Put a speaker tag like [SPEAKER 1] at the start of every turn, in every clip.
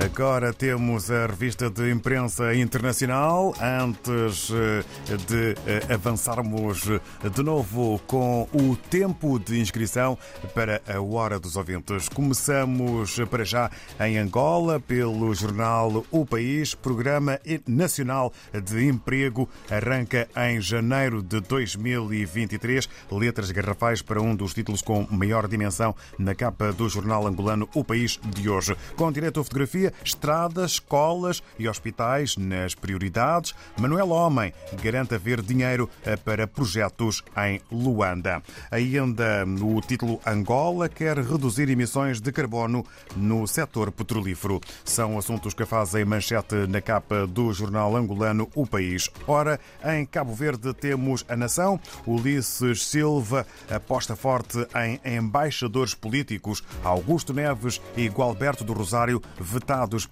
[SPEAKER 1] Agora temos a revista de imprensa internacional. Antes eh, de eh, avançarmos de novo com o tempo de inscrição para a Hora dos Ouvintes. Começamos para já em Angola pelo jornal O País. Programa Nacional de Emprego arranca em janeiro de 2023. Letras garrafais para um dos títulos com maior dimensão na capa do jornal angolano O País de hoje. Com direito a fotografia, estradas, escolas e hospitais nas prioridades. Manuel Homem garante haver dinheiro eh, para projetos em Luanda. Ainda no título Angola quer reduzir emissões de carbono no setor petrolífero. São assuntos que fazem manchete na capa do jornal angolano O País. Ora, em Cabo Verde temos a nação. Ulisses Silva aposta forte em embaixadores políticos. Augusto Neves e Gualberto do Rosário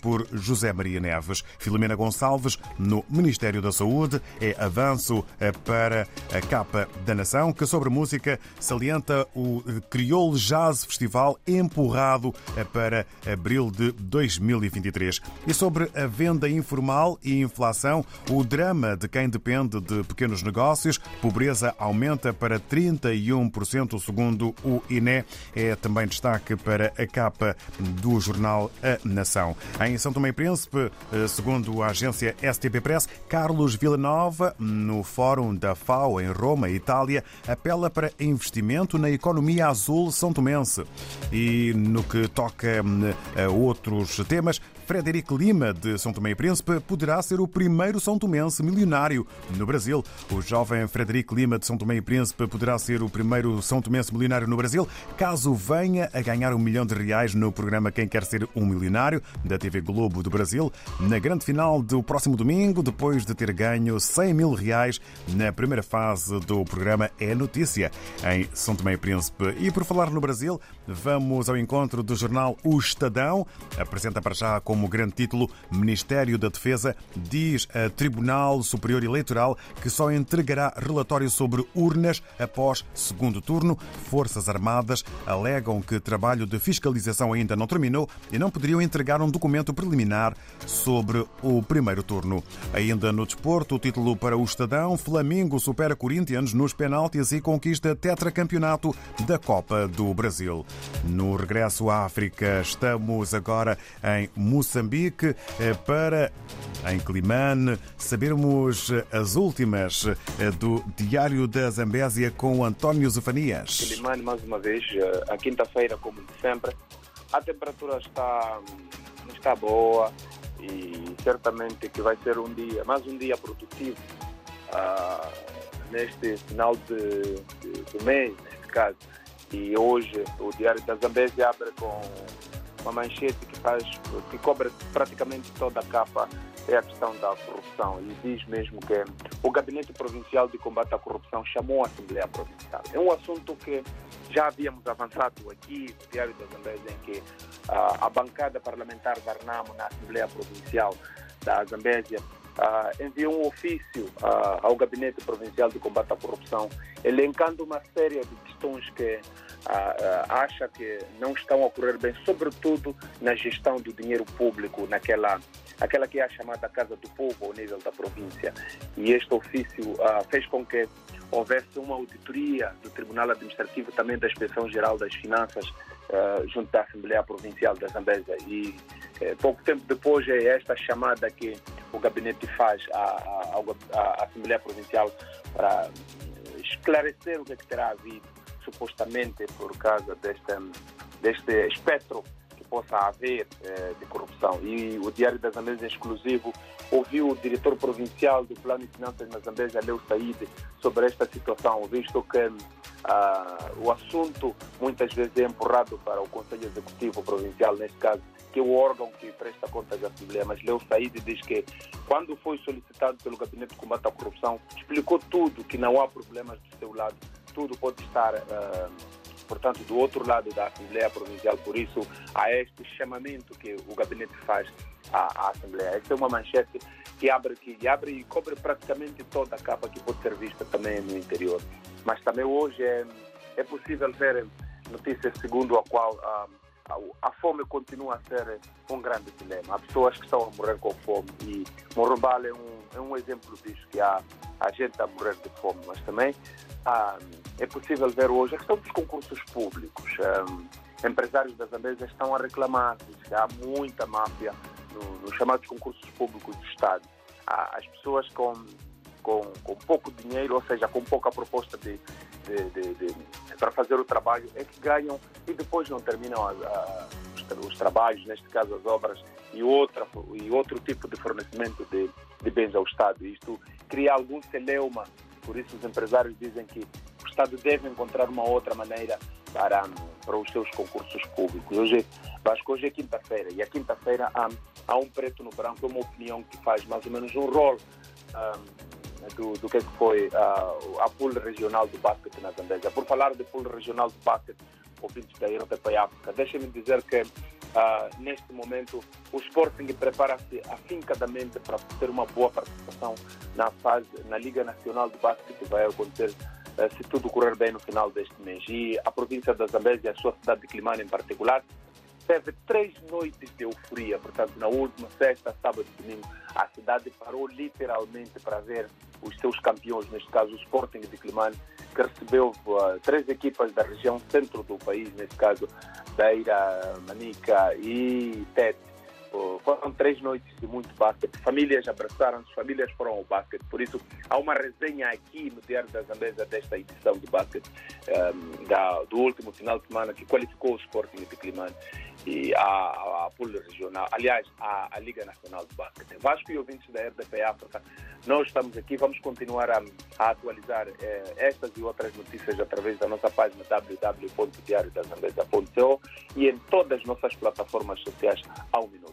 [SPEAKER 1] por José Maria Neves. Filomena Gonçalves, no Ministério da Saúde, é avanço eh, para a capa da nação, que sobre música salienta o Crioulo Jazz Festival empurrado eh, para abril de 2023. E sobre a venda informal e inflação, o drama de quem depende de pequenos negócios, pobreza aumenta para 31%, segundo o INE. É também destaque para a capa do jornal A Nação. Em São Tomé e Príncipe, eh, segundo a agência STP Press, Carlos Villanova, no Fórum da FAO em Roma, Itália, apela para investimento na economia azul são tomense. E no que toca hum, a outros temas, Frederico Lima, de São Tomé e Príncipe, poderá ser o primeiro São Tomense milionário no Brasil. O jovem Frederico Lima, de São Tomé e Príncipe, poderá ser o primeiro São Tomense milionário no Brasil, caso venha a ganhar um milhão de reais no programa Quem Quer Ser um Milionário, da TV Globo do Brasil, na grande final do próximo domingo, depois de ter ganho 100 mil reais na primeira fase do programa É Notícia, em São Tomé e Príncipe. E por falar no Brasil, vamos ao encontro do jornal O Estadão, apresenta para já com como grande título Ministério da Defesa diz a Tribunal Superior Eleitoral que só entregará relatório sobre urnas após segundo turno. Forças Armadas alegam que trabalho de fiscalização ainda não terminou e não poderiam entregar um documento preliminar sobre o primeiro turno. Ainda no desporto, o título para o Estadão: Flamengo supera Corinthians nos penaltis e conquista tetracampeonato da Copa do Brasil. No regresso à África, estamos agora em Moçambique eh, para, em Climane, sabermos as últimas eh, do Diário da Zambésia com António Zefanias.
[SPEAKER 2] Climane, mais uma vez, eh, a quinta-feira, como de sempre, a temperatura está, está boa e certamente que vai ser um dia, mais um dia produtivo uh, neste final de, de, do mês, neste caso. E hoje o Diário da Zambésia abre com uma manchete que faz, que cobre praticamente toda a capa é a questão da corrupção e diz mesmo que o Gabinete Provincial de Combate à Corrupção chamou a Assembleia Provincial. É um assunto que já havíamos avançado aqui no Diário das Zambésia, em que uh, a bancada parlamentar da Arnamo na Assembleia Provincial da Zambésia uh, enviou um ofício uh, ao Gabinete Provincial de Combate à Corrupção, elencando uma série de questões que acha que não estão a ocorrer bem, sobretudo na gestão do dinheiro público, naquela aquela que é a chamada Casa do Povo ao nível da província. E este ofício fez com que houvesse uma auditoria do Tribunal Administrativo, também da Inspeção Geral das Finanças, junto da Assembleia Provincial da Zambésia. E eh, pouco tempo depois é esta chamada que o gabinete faz à, à, à Assembleia Provincial para esclarecer o que, é que terá havido supostamente por causa deste, espectro possa haver eh, de corrupção. E o Diário da Zambésia exclusivo ouviu o diretor provincial do Plano de Finanças na Zambésia, Leo Said, sobre esta situação, visto que ah, o assunto muitas vezes é empurrado para o Conselho Executivo Provincial, neste caso, que é o órgão que presta contas à Assembleia. Mas Leo Said diz que, quando foi solicitado pelo Gabinete de Combate à Corrupção, explicou tudo, que não há problemas do seu lado tudo pode estar, uh, portanto, do outro lado da Assembleia Provincial. Por isso, há este chamamento que o gabinete faz à, à Assembleia. Esta é uma manchete que abre, que abre e cobre praticamente toda a capa que pode ser vista também no interior. Mas também hoje é, é possível ver notícias segundo a qual uh, a fome continua a ser um grande dilema. Há pessoas que estão a morrer com fome e Morrombal é um, é um exemplo disso, que há, há gente a morrer de fome, mas também há, é possível ver hoje a questão dos concursos públicos. Um, empresários da Zambésia estão a reclamar que há muita máfia nos no chamados concursos públicos do Estado. Há, as pessoas com, com, com pouco dinheiro, ou seja, com pouca proposta de, de, de, de, para fazer o trabalho é que ganham e depois não terminam a, a, os, os, trabalhos, neste caso as obras, e, outra, e outro tipo de fornecimento de, de bens ao Estado. Isto cria algum celeuma, por isso os empresários dizem que o Estado deve encontrar uma outra maneira para, para os seus concursos públicos. Hoje, que hoje é quinta-feira, e a quinta-feira há, há um preto no branco, é uma opinião que faz mais ou menos um rol um, do, do que, é que foi uh, a pool regional do basquete na Zambésia. Por falar de pool regional do basquete, ouvintes da RTP África, deixem-me dizer que uh, neste momento o Sporting prepara-se afincadamente para ter uma boa participação na fase, na Liga Nacional do Basquete que vai acontecer uh, se tudo correr bem no final deste mês. E a província da Zambésia, a sua cidade de Climane em particular, teve três noites de euforia. Portanto, na última sexta, sábado e domingo, a cidade parou literalmente para ver os seus campeões, neste caso o Sporting de Climane, que recebeu uh, três equipas da região centro do país, neste caso Beira, Manica e Tete. Uh, foram três noites de muito basquete. Famílias abraçaram-se, famílias foram ao basquete. Por isso, há uma resenha aqui no Diário da Zambesa desta edição de basquete um, da, do último final de semana que qualificou o Sporting de Climane e a, a, a pool regional, aliás, a, Liga Nacional de Basquete. Vasco e ouvintes da RDP África, nós estamos aqui, vamos continuar a, a atualizar eh, estas e outras notícias através da nossa página www.diariodazambesa.co e em todas as nossas plataformas sociais ao minuto.